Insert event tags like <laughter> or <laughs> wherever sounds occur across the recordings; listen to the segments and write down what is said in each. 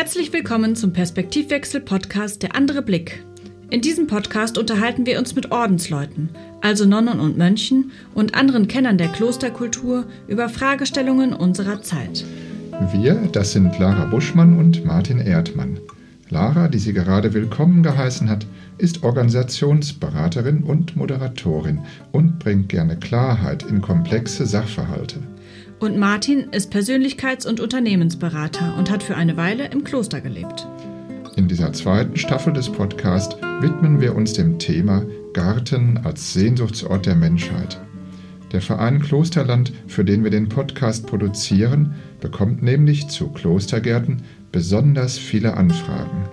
Herzlich willkommen zum Perspektivwechsel-Podcast Der andere Blick. In diesem Podcast unterhalten wir uns mit Ordensleuten, also Nonnen und Mönchen und anderen Kennern der Klosterkultur über Fragestellungen unserer Zeit. Wir, das sind Lara Buschmann und Martin Erdmann. Lara, die sie gerade willkommen geheißen hat, ist Organisationsberaterin und Moderatorin und bringt gerne Klarheit in komplexe Sachverhalte. Und Martin ist Persönlichkeits- und Unternehmensberater und hat für eine Weile im Kloster gelebt. In dieser zweiten Staffel des Podcasts widmen wir uns dem Thema Garten als Sehnsuchtsort der Menschheit. Der Verein Klosterland, für den wir den Podcast produzieren, bekommt nämlich zu Klostergärten besonders viele Anfragen.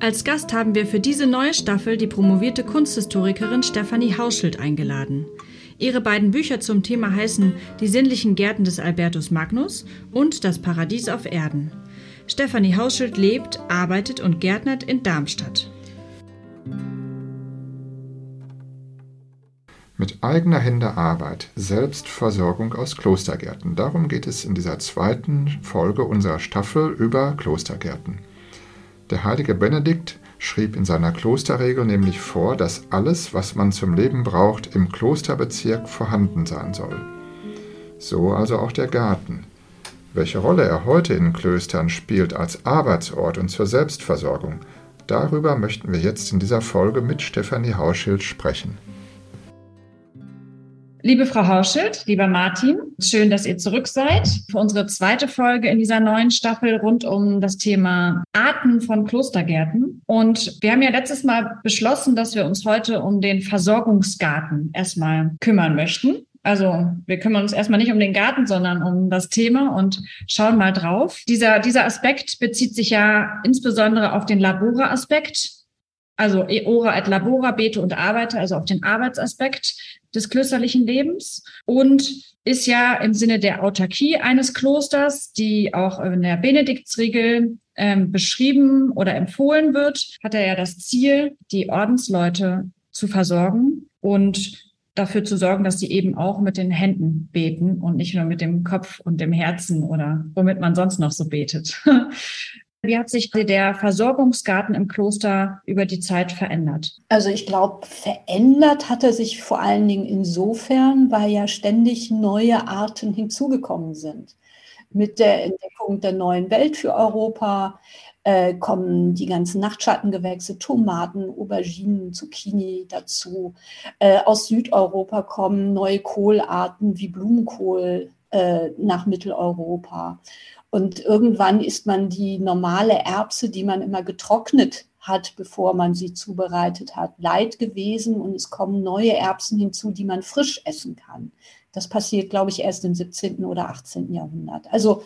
Als Gast haben wir für diese neue Staffel die promovierte Kunsthistorikerin Stefanie Hauschild eingeladen. Ihre beiden Bücher zum Thema heißen Die sinnlichen Gärten des Albertus Magnus und Das Paradies auf Erden. Stefanie Hauschild lebt, arbeitet und gärtnert in Darmstadt. Mit eigener Hände Arbeit, Selbstversorgung aus Klostergärten. Darum geht es in dieser zweiten Folge unserer Staffel über Klostergärten. Der heilige Benedikt schrieb in seiner Klosterregel nämlich vor, dass alles, was man zum Leben braucht, im Klosterbezirk vorhanden sein soll. So also auch der Garten. Welche Rolle er heute in Klöstern spielt als Arbeitsort und zur Selbstversorgung, darüber möchten wir jetzt in dieser Folge mit Stefanie Hauschild sprechen. Liebe Frau Hauschild, lieber Martin, schön, dass ihr zurück seid für unsere zweite Folge in dieser neuen Staffel rund um das Thema Arten von Klostergärten. Und wir haben ja letztes Mal beschlossen, dass wir uns heute um den Versorgungsgarten erstmal kümmern möchten. Also wir kümmern uns erstmal nicht um den Garten, sondern um das Thema und schauen mal drauf. Dieser, dieser Aspekt bezieht sich ja insbesondere auf den Labora-Aspekt, also Ora et Labora, bete und arbeite, also auf den Arbeitsaspekt des klösterlichen Lebens und ist ja im Sinne der Autarkie eines Klosters, die auch in der Benediktsregel ähm, beschrieben oder empfohlen wird, hat er ja das Ziel, die Ordensleute zu versorgen und dafür zu sorgen, dass sie eben auch mit den Händen beten und nicht nur mit dem Kopf und dem Herzen oder womit man sonst noch so betet. <laughs> Wie hat sich der Versorgungsgarten im Kloster über die Zeit verändert? Also ich glaube, verändert hat er sich vor allen Dingen insofern, weil ja ständig neue Arten hinzugekommen sind. Mit der Entdeckung der neuen Welt für Europa äh, kommen die ganzen Nachtschattengewächse, Tomaten, Auberginen, Zucchini dazu. Äh, aus Südeuropa kommen neue Kohlarten wie Blumenkohl äh, nach Mitteleuropa. Und irgendwann ist man die normale Erbse, die man immer getrocknet hat, bevor man sie zubereitet hat, leid gewesen und es kommen neue Erbsen hinzu, die man frisch essen kann. Das passiert, glaube ich, erst im 17. oder 18. Jahrhundert. Also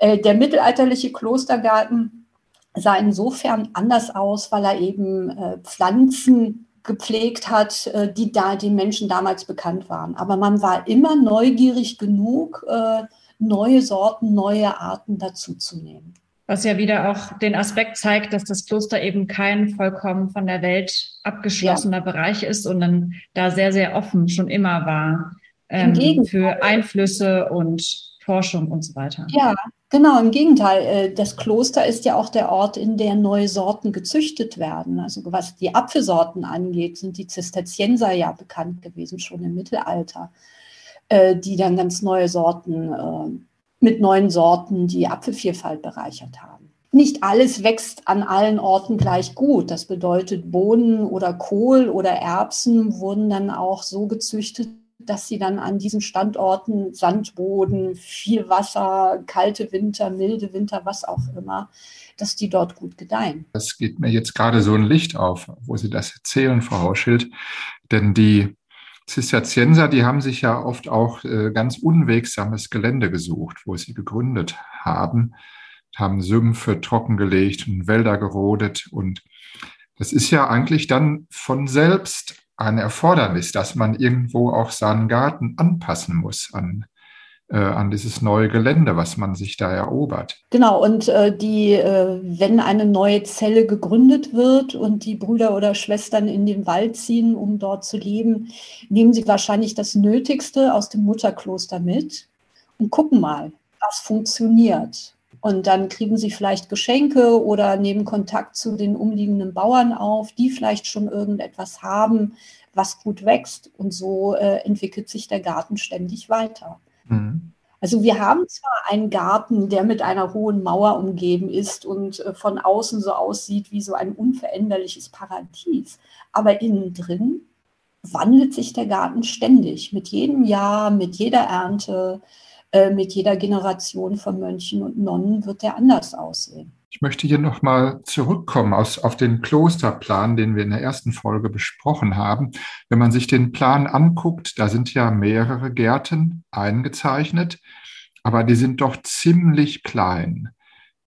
äh, der mittelalterliche Klostergarten sah insofern anders aus, weil er eben äh, Pflanzen gepflegt hat, äh, die da den Menschen damals bekannt waren. Aber man war immer neugierig genug, äh, neue Sorten, neue Arten dazuzunehmen. Was ja wieder auch den Aspekt zeigt, dass das Kloster eben kein vollkommen von der Welt abgeschlossener ja. Bereich ist, sondern da sehr, sehr offen schon immer war ähm, für Einflüsse und Forschung und so weiter. Ja, genau, im Gegenteil. Äh, das Kloster ist ja auch der Ort, in der neue Sorten gezüchtet werden. Also was die Apfelsorten angeht, sind die Zisterzienser ja bekannt gewesen, schon im Mittelalter. Äh, die dann ganz neue Sorten äh, mit neuen Sorten die Apfelvielfalt bereichert haben. Nicht alles wächst an allen Orten gleich gut. Das bedeutet, Bohnen oder Kohl oder Erbsen wurden dann auch so gezüchtet, dass sie dann an diesen Standorten Sandboden, viel Wasser, kalte Winter, milde Winter, was auch immer, dass die dort gut gedeihen. Das geht mir jetzt gerade so ein Licht auf, wo Sie das erzählen, Frau Hauschild. Denn die Zisterzienser, die haben sich ja oft auch äh, ganz unwegsames Gelände gesucht, wo sie gegründet haben, haben Sümpfe trockengelegt und Wälder gerodet. Und das ist ja eigentlich dann von selbst ein Erfordernis, dass man irgendwo auch seinen Garten anpassen muss an an dieses neue Gelände, was man sich da erobert. Genau, und äh, die, äh, wenn eine neue Zelle gegründet wird und die Brüder oder Schwestern in den Wald ziehen, um dort zu leben, nehmen sie wahrscheinlich das Nötigste aus dem Mutterkloster mit und gucken mal, was funktioniert. Und dann kriegen sie vielleicht Geschenke oder nehmen Kontakt zu den umliegenden Bauern auf, die vielleicht schon irgendetwas haben, was gut wächst. Und so äh, entwickelt sich der Garten ständig weiter. Mhm. Also wir haben zwar einen Garten, der mit einer hohen Mauer umgeben ist und äh, von außen so aussieht wie so ein unveränderliches Paradies, aber innen drin wandelt sich der Garten ständig, mit jedem Jahr, mit jeder Ernte, mit jeder Generation von Mönchen und Nonnen wird der anders aussehen. Ich möchte hier nochmal zurückkommen aus, auf den Klosterplan, den wir in der ersten Folge besprochen haben. Wenn man sich den Plan anguckt, da sind ja mehrere Gärten eingezeichnet, aber die sind doch ziemlich klein.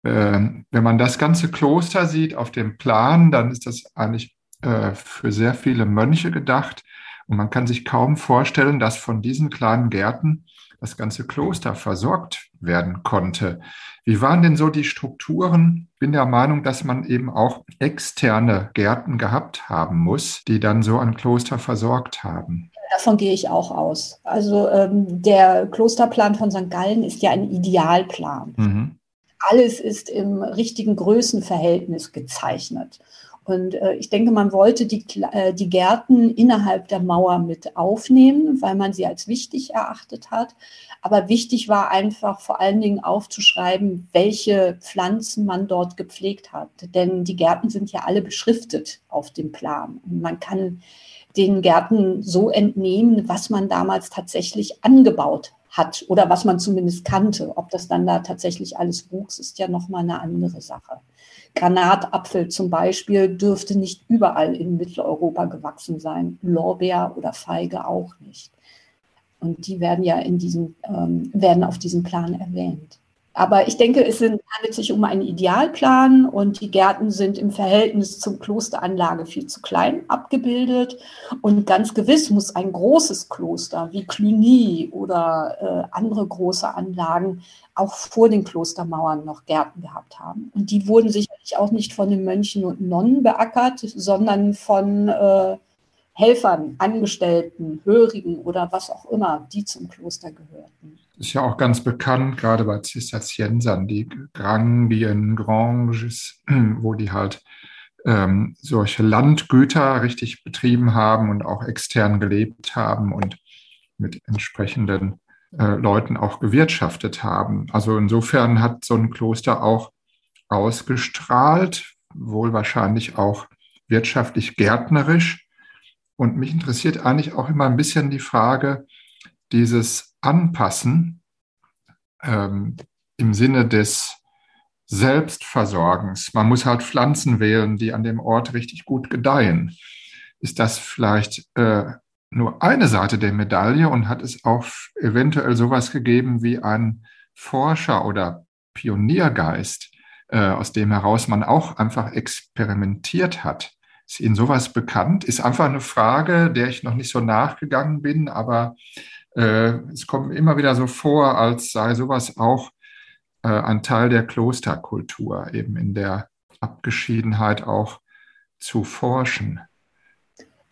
Ähm, wenn man das ganze Kloster sieht auf dem Plan, dann ist das eigentlich äh, für sehr viele Mönche gedacht. Und man kann sich kaum vorstellen, dass von diesen kleinen Gärten das ganze Kloster versorgt werden konnte. Wie waren denn so die Strukturen? Ich bin der Meinung, dass man eben auch externe Gärten gehabt haben muss, die dann so ein Kloster versorgt haben. Davon gehe ich auch aus. Also ähm, der Klosterplan von St. Gallen ist ja ein Idealplan. Mhm. Alles ist im richtigen Größenverhältnis gezeichnet. Und äh, ich denke, man wollte die, äh, die Gärten innerhalb der Mauer mit aufnehmen, weil man sie als wichtig erachtet hat. Aber wichtig war einfach vor allen Dingen aufzuschreiben, welche Pflanzen man dort gepflegt hat. Denn die Gärten sind ja alle beschriftet auf dem Plan. Und man kann den Gärten so entnehmen, was man damals tatsächlich angebaut hat oder was man zumindest kannte. Ob das dann da tatsächlich alles wuchs, ist ja nochmal eine andere Sache. Granatapfel zum Beispiel dürfte nicht überall in Mitteleuropa gewachsen sein, Lorbeer oder Feige auch nicht. Und die werden ja in diesem, ähm, werden auf diesem Plan erwähnt. Aber ich denke, es sind, handelt sich um einen Idealplan und die Gärten sind im Verhältnis zum Klosteranlage viel zu klein abgebildet. Und ganz gewiss muss ein großes Kloster wie Cluny oder äh, andere große Anlagen auch vor den Klostermauern noch Gärten gehabt haben. Und die wurden sicherlich auch nicht von den Mönchen und Nonnen beackert, sondern von äh, Helfern, Angestellten, Hörigen oder was auch immer, die zum Kloster gehörten ist ja auch ganz bekannt, gerade bei Zisterziensern, die Grangien, Granges, <clears throat> wo die halt ähm, solche Landgüter richtig betrieben haben und auch extern gelebt haben und mit entsprechenden äh, Leuten auch gewirtschaftet haben. Also insofern hat so ein Kloster auch ausgestrahlt, wohl wahrscheinlich auch wirtschaftlich gärtnerisch. Und mich interessiert eigentlich auch immer ein bisschen die Frage dieses anpassen ähm, im Sinne des Selbstversorgens. Man muss halt Pflanzen wählen, die an dem Ort richtig gut gedeihen. Ist das vielleicht äh, nur eine Seite der Medaille und hat es auch eventuell sowas gegeben wie ein Forscher oder Pioniergeist, äh, aus dem heraus man auch einfach experimentiert hat? Ist Ihnen sowas bekannt? Ist einfach eine Frage, der ich noch nicht so nachgegangen bin, aber es kommt immer wieder so vor, als sei sowas auch äh, ein Teil der Klosterkultur, eben in der Abgeschiedenheit auch zu forschen.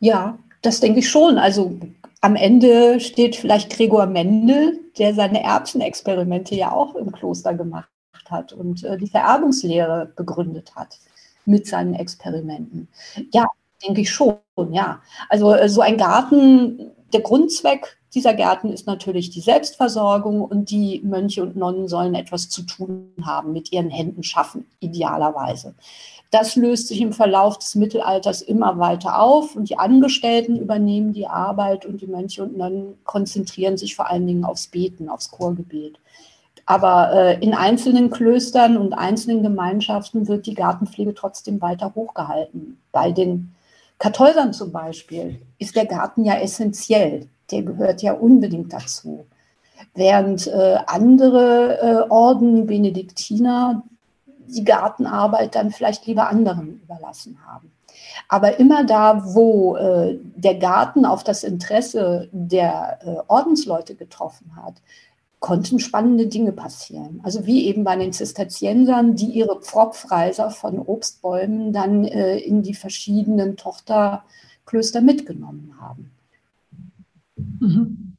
Ja, das denke ich schon. Also am Ende steht vielleicht Gregor Mendel, der seine Erbsenexperimente ja auch im Kloster gemacht hat und äh, die Vererbungslehre begründet hat mit seinen Experimenten. Ja, denke ich schon, ja. Also äh, so ein Garten, der Grundzweck dieser Gärten ist natürlich die Selbstversorgung und die Mönche und Nonnen sollen etwas zu tun haben, mit ihren Händen schaffen, idealerweise. Das löst sich im Verlauf des Mittelalters immer weiter auf und die Angestellten übernehmen die Arbeit und die Mönche und Nonnen konzentrieren sich vor allen Dingen aufs Beten, aufs Chorgebet. Aber äh, in einzelnen Klöstern und einzelnen Gemeinschaften wird die Gartenpflege trotzdem weiter hochgehalten. Bei den Kartäusern zum Beispiel ist der Garten ja essentiell der gehört ja unbedingt dazu. Während äh, andere äh, Orden, Benediktiner, die Gartenarbeit dann vielleicht lieber anderen überlassen haben. Aber immer da, wo äh, der Garten auf das Interesse der äh, Ordensleute getroffen hat, konnten spannende Dinge passieren. Also wie eben bei den Zisterziensern, die ihre Pfropfreiser von Obstbäumen dann äh, in die verschiedenen Tochterklöster mitgenommen haben. Mhm.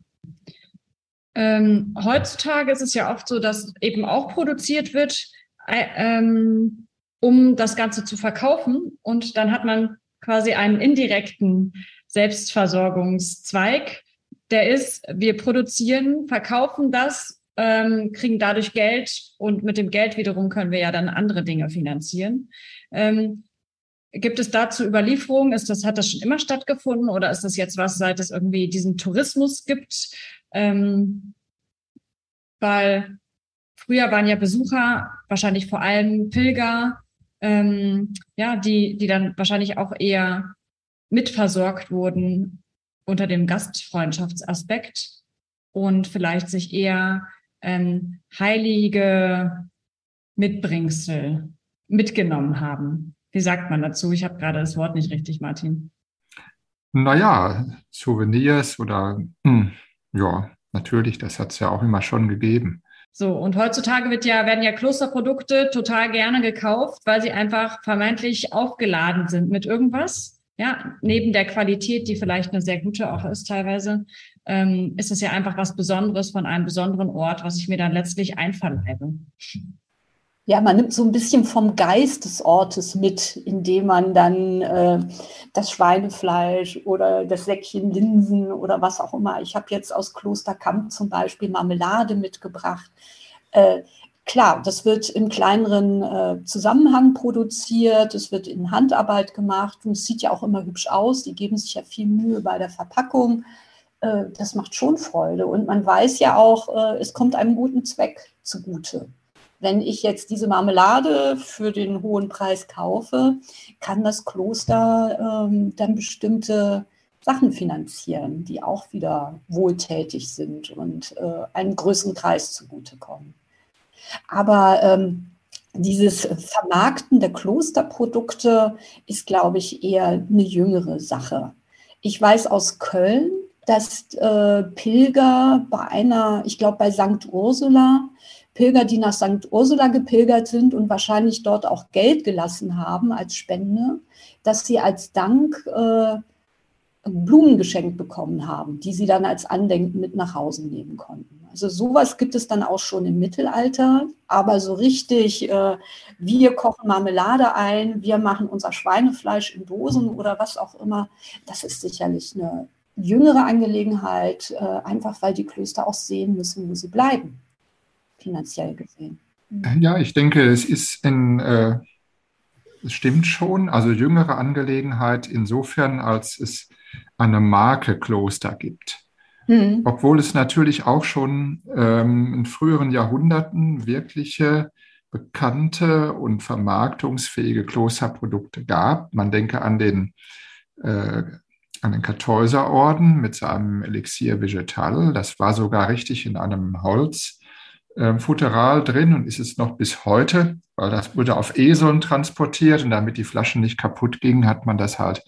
Ähm, heutzutage ist es ja oft so, dass eben auch produziert wird äh, ähm, um das Ganze zu verkaufen. Und dann hat man quasi einen indirekten Selbstversorgungszweig. Der ist, wir produzieren, verkaufen das, ähm, kriegen dadurch Geld und mit dem Geld wiederum können wir ja dann andere Dinge finanzieren. Ähm, Gibt es dazu Überlieferungen? Ist das, hat das schon immer stattgefunden oder ist das jetzt was, seit es irgendwie diesen Tourismus gibt? Ähm, weil früher waren ja Besucher, wahrscheinlich vor allem Pilger, ähm, ja, die, die dann wahrscheinlich auch eher mitversorgt wurden unter dem Gastfreundschaftsaspekt und vielleicht sich eher ähm, heilige Mitbringsel mitgenommen haben. Wie sagt man dazu? Ich habe gerade das Wort nicht richtig, Martin. Naja, Souvenirs oder hm, ja, natürlich, das hat es ja auch immer schon gegeben. So, und heutzutage wird ja, werden ja Klosterprodukte total gerne gekauft, weil sie einfach vermeintlich aufgeladen sind mit irgendwas. Ja, neben der Qualität, die vielleicht eine sehr gute auch ist teilweise, ähm, ist es ja einfach was Besonderes von einem besonderen Ort, was ich mir dann letztlich einverleibe. Ja, man nimmt so ein bisschen vom Geist des Ortes mit, indem man dann äh, das Schweinefleisch oder das Säckchen Linsen oder was auch immer. Ich habe jetzt aus Klosterkamp zum Beispiel Marmelade mitgebracht. Äh, klar, das wird im kleineren äh, Zusammenhang produziert, es wird in Handarbeit gemacht und es sieht ja auch immer hübsch aus. Die geben sich ja viel Mühe bei der Verpackung. Äh, das macht schon Freude und man weiß ja auch, äh, es kommt einem guten Zweck zugute wenn ich jetzt diese Marmelade für den hohen Preis kaufe, kann das Kloster ähm, dann bestimmte Sachen finanzieren, die auch wieder wohltätig sind und äh, einem größeren Kreis zugutekommen. Aber ähm, dieses Vermarkten der Klosterprodukte ist, glaube ich, eher eine jüngere Sache. Ich weiß aus Köln, dass äh, Pilger bei einer, ich glaube bei St. Ursula, Pilger, die nach St. Ursula gepilgert sind und wahrscheinlich dort auch Geld gelassen haben als Spende, dass sie als Dank äh, Blumen geschenkt bekommen haben, die sie dann als Andenken mit nach Hause nehmen konnten. Also sowas gibt es dann auch schon im Mittelalter, aber so richtig, äh, wir kochen Marmelade ein, wir machen unser Schweinefleisch in Dosen oder was auch immer, das ist sicherlich eine jüngere Angelegenheit, äh, einfach weil die Klöster auch sehen müssen, wo sie bleiben finanziell gesehen. Mhm. Ja, ich denke, es ist ein, äh, es stimmt schon, also jüngere Angelegenheit insofern, als es eine Marke Kloster gibt. Mhm. Obwohl es natürlich auch schon ähm, in früheren Jahrhunderten wirkliche bekannte und vermarktungsfähige Klosterprodukte gab. Man denke an den, äh, den Kartäuserorden mit seinem Elixier Vegetal. Das war sogar richtig in einem Holz äh, Futteral drin und ist es noch bis heute, weil das wurde auf Eseln transportiert und damit die Flaschen nicht kaputt gingen, hat man das halt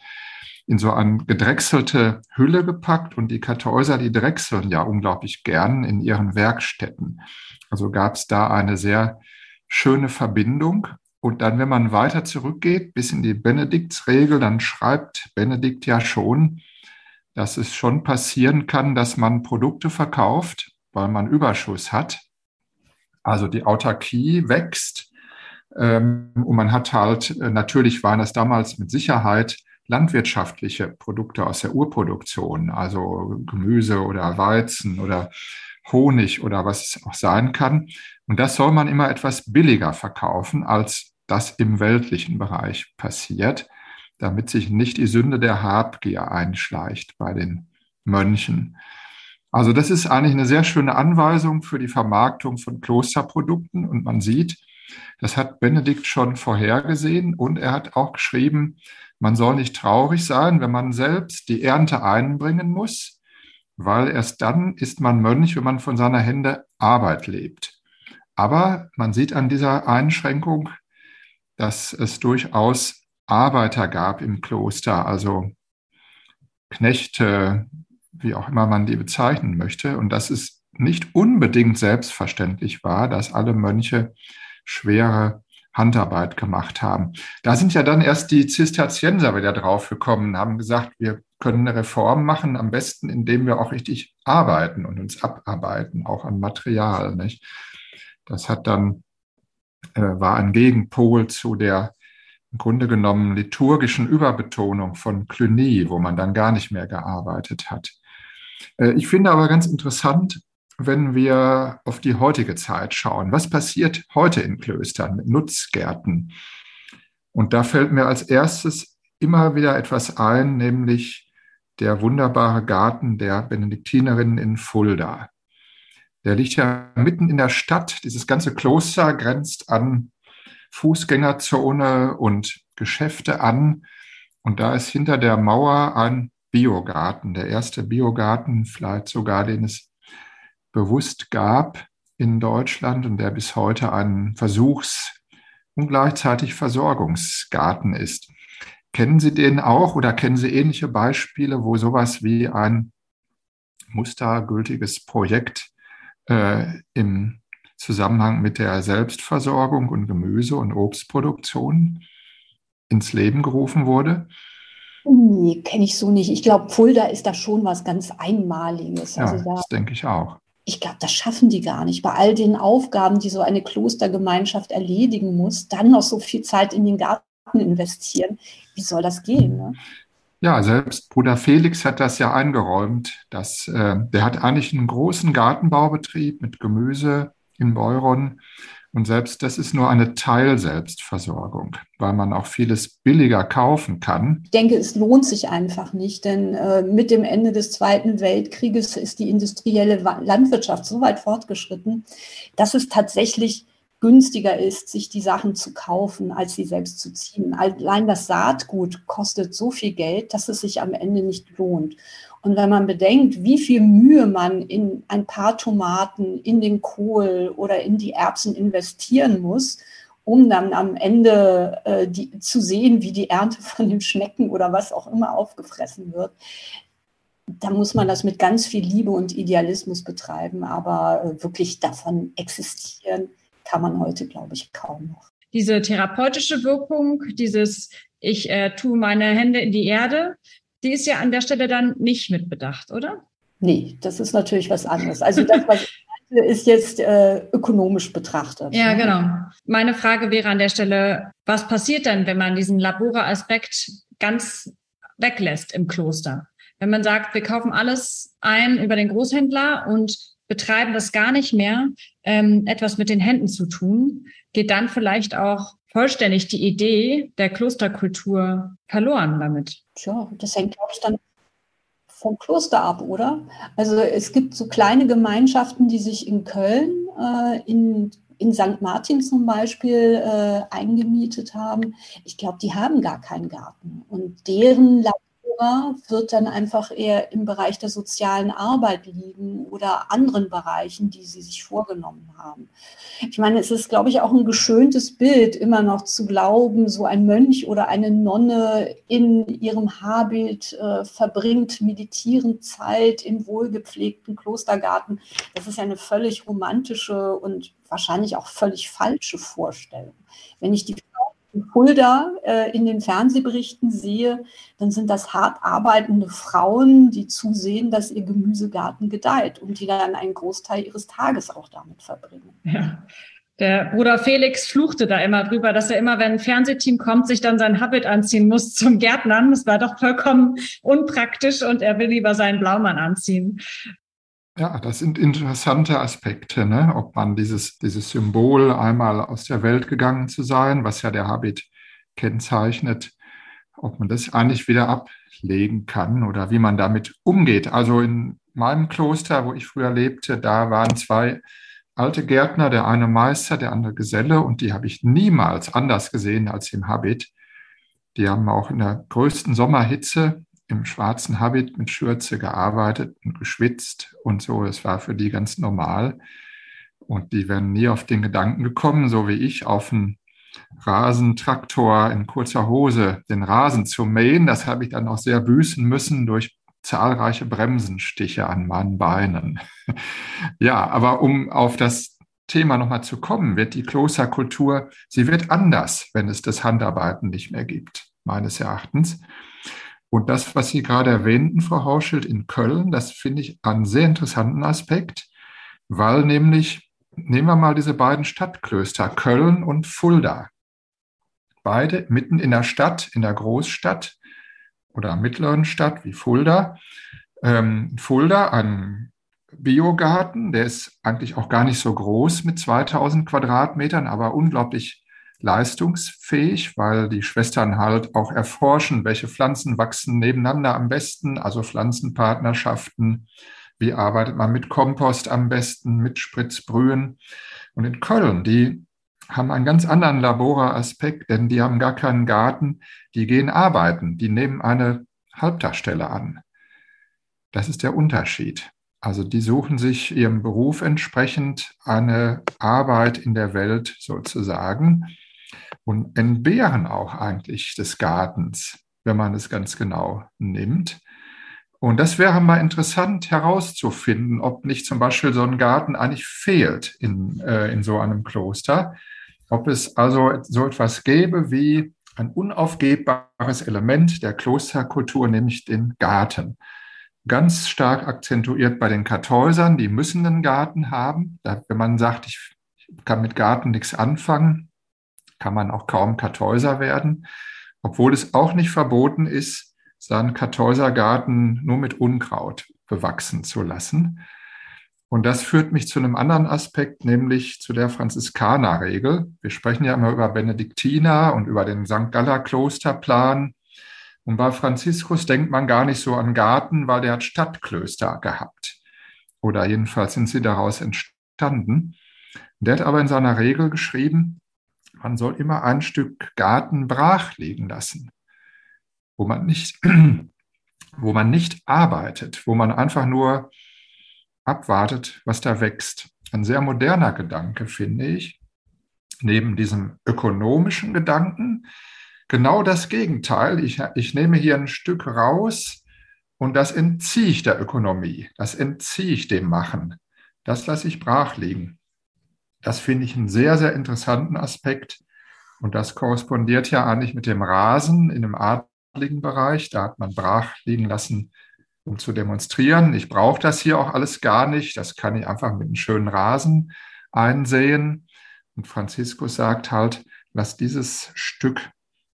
in so eine gedrechselte Hülle gepackt und die Kartäuser, die drechseln ja unglaublich gern in ihren Werkstätten. Also gab es da eine sehr schöne Verbindung. Und dann, wenn man weiter zurückgeht bis in die Benediktsregel, dann schreibt Benedikt ja schon, dass es schon passieren kann, dass man Produkte verkauft, weil man Überschuss hat also die Autarkie wächst. Ähm, und man hat halt, äh, natürlich waren das damals mit Sicherheit landwirtschaftliche Produkte aus der Urproduktion, also Gemüse oder Weizen oder Honig oder was es auch sein kann. Und das soll man immer etwas billiger verkaufen, als das im weltlichen Bereich passiert, damit sich nicht die Sünde der Habgier einschleicht bei den Mönchen. Also das ist eigentlich eine sehr schöne Anweisung für die Vermarktung von Klosterprodukten. Und man sieht, das hat Benedikt schon vorhergesehen und er hat auch geschrieben, man soll nicht traurig sein, wenn man selbst die Ernte einbringen muss, weil erst dann ist man Mönch, wenn man von seiner Hände Arbeit lebt. Aber man sieht an dieser Einschränkung, dass es durchaus Arbeiter gab im Kloster, also Knechte, wie auch immer man die bezeichnen möchte, und dass es nicht unbedingt selbstverständlich war, dass alle Mönche schwere Handarbeit gemacht haben. Da sind ja dann erst die Zisterzienser wieder drauf gekommen, haben gesagt, wir können eine Reform machen, am besten, indem wir auch richtig arbeiten und uns abarbeiten, auch an Material. Nicht? Das hat dann äh, war ein Gegenpol zu der im Grunde genommen liturgischen Überbetonung von Cluny, wo man dann gar nicht mehr gearbeitet hat. Äh, ich finde aber ganz interessant, wenn wir auf die heutige Zeit schauen. Was passiert heute in Klöstern mit Nutzgärten? Und da fällt mir als erstes immer wieder etwas ein, nämlich der wunderbare Garten der Benediktinerinnen in Fulda. Der liegt ja mitten in der Stadt. Dieses ganze Kloster grenzt an Fußgängerzone und Geschäfte an. Und da ist hinter der Mauer ein Biogarten, der erste Biogarten, vielleicht sogar, den es bewusst gab in Deutschland und der bis heute ein Versuchs- und gleichzeitig Versorgungsgarten ist. Kennen Sie den auch oder kennen Sie ähnliche Beispiele, wo sowas wie ein mustergültiges Projekt äh, im Zusammenhang mit der Selbstversorgung und Gemüse- und Obstproduktion ins Leben gerufen wurde? Nee, kenne ich so nicht. Ich glaube, Fulda ist da schon was ganz Einmaliges. Ja, also da, das denke ich auch. Ich glaube, das schaffen die gar nicht. Bei all den Aufgaben, die so eine Klostergemeinschaft erledigen muss, dann noch so viel Zeit in den Garten investieren. Wie soll das gehen? Ne? Ja, selbst Bruder Felix hat das ja eingeräumt. Dass, äh, der hat eigentlich einen großen Gartenbaubetrieb mit Gemüse in Beuron. Und selbst das ist nur eine Teilselbstversorgung, weil man auch vieles billiger kaufen kann. Ich denke, es lohnt sich einfach nicht, denn äh, mit dem Ende des Zweiten Weltkrieges ist die industrielle Landwirtschaft so weit fortgeschritten, dass es tatsächlich günstiger ist, sich die Sachen zu kaufen, als sie selbst zu ziehen. Allein das Saatgut kostet so viel Geld, dass es sich am Ende nicht lohnt. Und wenn man bedenkt, wie viel Mühe man in ein paar Tomaten, in den Kohl oder in die Erbsen investieren muss, um dann am Ende äh, die, zu sehen, wie die Ernte von den Schnecken oder was auch immer aufgefressen wird, da muss man das mit ganz viel Liebe und Idealismus betreiben, aber äh, wirklich davon existieren kann man heute, glaube ich, kaum noch. Diese therapeutische Wirkung, dieses ich äh, tue meine Hände in die Erde, die ist ja an der Stelle dann nicht mitbedacht, oder? Nee, das ist natürlich was anderes. Also das, was ist jetzt äh, ökonomisch betrachtet. Ja, ne? genau. Meine Frage wäre an der Stelle, was passiert denn, wenn man diesen Labora-Aspekt ganz weglässt im Kloster? Wenn man sagt, wir kaufen alles ein über den Großhändler und betreiben das gar nicht mehr, ähm, etwas mit den Händen zu tun, geht dann vielleicht auch vollständig die Idee der Klosterkultur verloren damit. Tja, das hängt, glaube ich, dann vom Kloster ab, oder? Also es gibt so kleine Gemeinschaften, die sich in Köln, äh, in, in St. Martin zum Beispiel, äh, eingemietet haben. Ich glaube, die haben gar keinen Garten. Und deren Labor wird dann einfach eher im Bereich der sozialen Arbeit liegen oder anderen Bereichen, die sie sich vorgenommen haben. Ich meine, es ist, glaube ich, auch ein geschöntes Bild, immer noch zu glauben, so ein Mönch oder eine Nonne in ihrem Haarbild äh, verbringt meditierend Zeit im wohlgepflegten Klostergarten. Das ist ja eine völlig romantische und wahrscheinlich auch völlig falsche Vorstellung. Wenn ich die Fulda äh, in den Fernsehberichten sehe, dann sind das hart arbeitende Frauen, die zusehen, dass ihr Gemüsegarten gedeiht und die dann einen Großteil ihres Tages auch damit verbringen. Ja. Der Bruder Felix fluchte da immer drüber, dass er immer, wenn ein Fernsehteam kommt, sich dann sein Habit anziehen muss zum Gärtnern. Das war doch vollkommen unpraktisch und er will lieber seinen Blaumann anziehen. Ja, das sind interessante Aspekte, ne? ob man dieses, dieses Symbol einmal aus der Welt gegangen zu sein, was ja der Habit kennzeichnet, ob man das eigentlich wieder ablegen kann oder wie man damit umgeht. Also in meinem Kloster, wo ich früher lebte, da waren zwei alte Gärtner, der eine Meister, der andere Geselle, und die habe ich niemals anders gesehen als im Habit. Die haben auch in der größten Sommerhitze im schwarzen Habit mit Schürze gearbeitet und geschwitzt und so. Das war für die ganz normal. Und die wären nie auf den Gedanken gekommen, so wie ich, auf einen Rasentraktor in kurzer Hose den Rasen zu mähen. Das habe ich dann auch sehr büßen müssen durch zahlreiche Bremsenstiche an meinen Beinen. <laughs> ja, aber um auf das Thema nochmal zu kommen, wird die Klosterkultur, sie wird anders, wenn es das Handarbeiten nicht mehr gibt, meines Erachtens. Und das, was Sie gerade erwähnten, Frau Hauschild, in Köln, das finde ich einen sehr interessanten Aspekt, weil nämlich nehmen wir mal diese beiden Stadtklöster, Köln und Fulda. Beide mitten in der Stadt, in der Großstadt oder mittleren Stadt wie Fulda. Ähm, Fulda, ein Biogarten, der ist eigentlich auch gar nicht so groß mit 2000 Quadratmetern, aber unglaublich leistungsfähig, weil die Schwestern halt auch erforschen, welche Pflanzen wachsen nebeneinander am besten, also Pflanzenpartnerschaften, wie arbeitet man mit Kompost am besten, mit Spritzbrühen. Und in Köln, die haben einen ganz anderen Labora-Aspekt, denn die haben gar keinen Garten, die gehen arbeiten, die nehmen eine Halbtagsstelle an. Das ist der Unterschied. Also die suchen sich ihrem Beruf entsprechend eine Arbeit in der Welt sozusagen und entbehren auch eigentlich des Gartens, wenn man es ganz genau nimmt. Und das wäre mal interessant herauszufinden, ob nicht zum Beispiel so ein Garten eigentlich fehlt in, äh, in so einem Kloster. Ob es also so etwas gäbe wie ein unaufgebbares Element der Klosterkultur, nämlich den Garten. Ganz stark akzentuiert bei den Kartäusern, die müssen einen Garten haben. Da, wenn man sagt, ich kann mit Garten nichts anfangen, kann man auch kaum Kartäuser werden, obwohl es auch nicht verboten ist, seinen Kartäusergarten nur mit Unkraut bewachsen zu lassen. Und das führt mich zu einem anderen Aspekt, nämlich zu der Franziskanerregel. Wir sprechen ja immer über Benediktiner und über den St. Galler Klosterplan. Und bei Franziskus denkt man gar nicht so an Garten, weil der hat Stadtklöster gehabt. Oder jedenfalls sind sie daraus entstanden. Der hat aber in seiner Regel geschrieben, man soll immer ein Stück Garten brach liegen lassen wo man nicht, <clears throat> wo man nicht arbeitet, wo man einfach nur abwartet, was da wächst. Ein sehr moderner Gedanke, finde ich, neben diesem ökonomischen Gedanken, genau das Gegenteil. Ich, ich nehme hier ein Stück raus und das entziehe ich der Ökonomie, das entziehe ich dem Machen, das lasse ich brach liegen. Das finde ich einen sehr, sehr interessanten Aspekt. Und das korrespondiert ja eigentlich mit dem Rasen in einem Art Bereich. Da hat man brach liegen lassen, um zu demonstrieren. Ich brauche das hier auch alles gar nicht. Das kann ich einfach mit einem schönen Rasen einsehen. Und Franziskus sagt halt, lass dieses Stück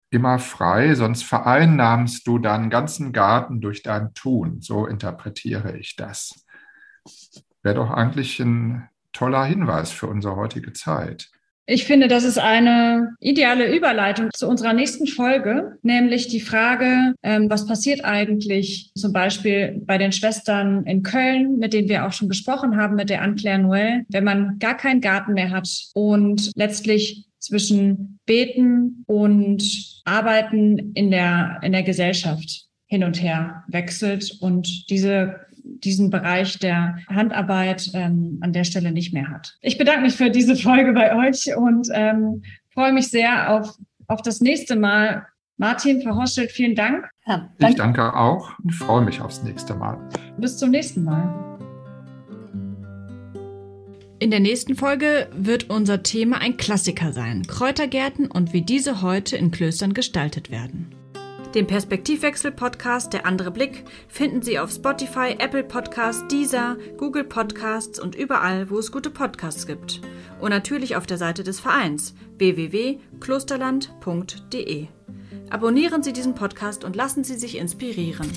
immer frei, sonst vereinnahmst du deinen ganzen Garten durch dein Tun. So interpretiere ich das. Wäre doch eigentlich ein toller Hinweis für unsere heutige Zeit. Ich finde, das ist eine ideale Überleitung zu unserer nächsten Folge, nämlich die Frage, ähm, was passiert eigentlich zum Beispiel bei den Schwestern in Köln, mit denen wir auch schon gesprochen haben, mit der Anne-Claire Noël, wenn man gar keinen Garten mehr hat und letztlich zwischen Beten und Arbeiten in der, in der Gesellschaft hin und her wechselt und diese diesen Bereich der Handarbeit ähm, an der Stelle nicht mehr hat. Ich bedanke mich für diese Folge bei euch und ähm, freue mich sehr auf, auf das nächste Mal. Martin, Frau Horstelt, vielen Dank. Ja, danke. Ich danke auch und freue mich aufs nächste Mal. Bis zum nächsten Mal. In der nächsten Folge wird unser Thema ein Klassiker sein, Kräutergärten und wie diese heute in Klöstern gestaltet werden. Den Perspektivwechsel-Podcast Der andere Blick finden Sie auf Spotify, Apple Podcasts, Deezer, Google Podcasts und überall, wo es gute Podcasts gibt. Und natürlich auf der Seite des Vereins www.klosterland.de. Abonnieren Sie diesen Podcast und lassen Sie sich inspirieren.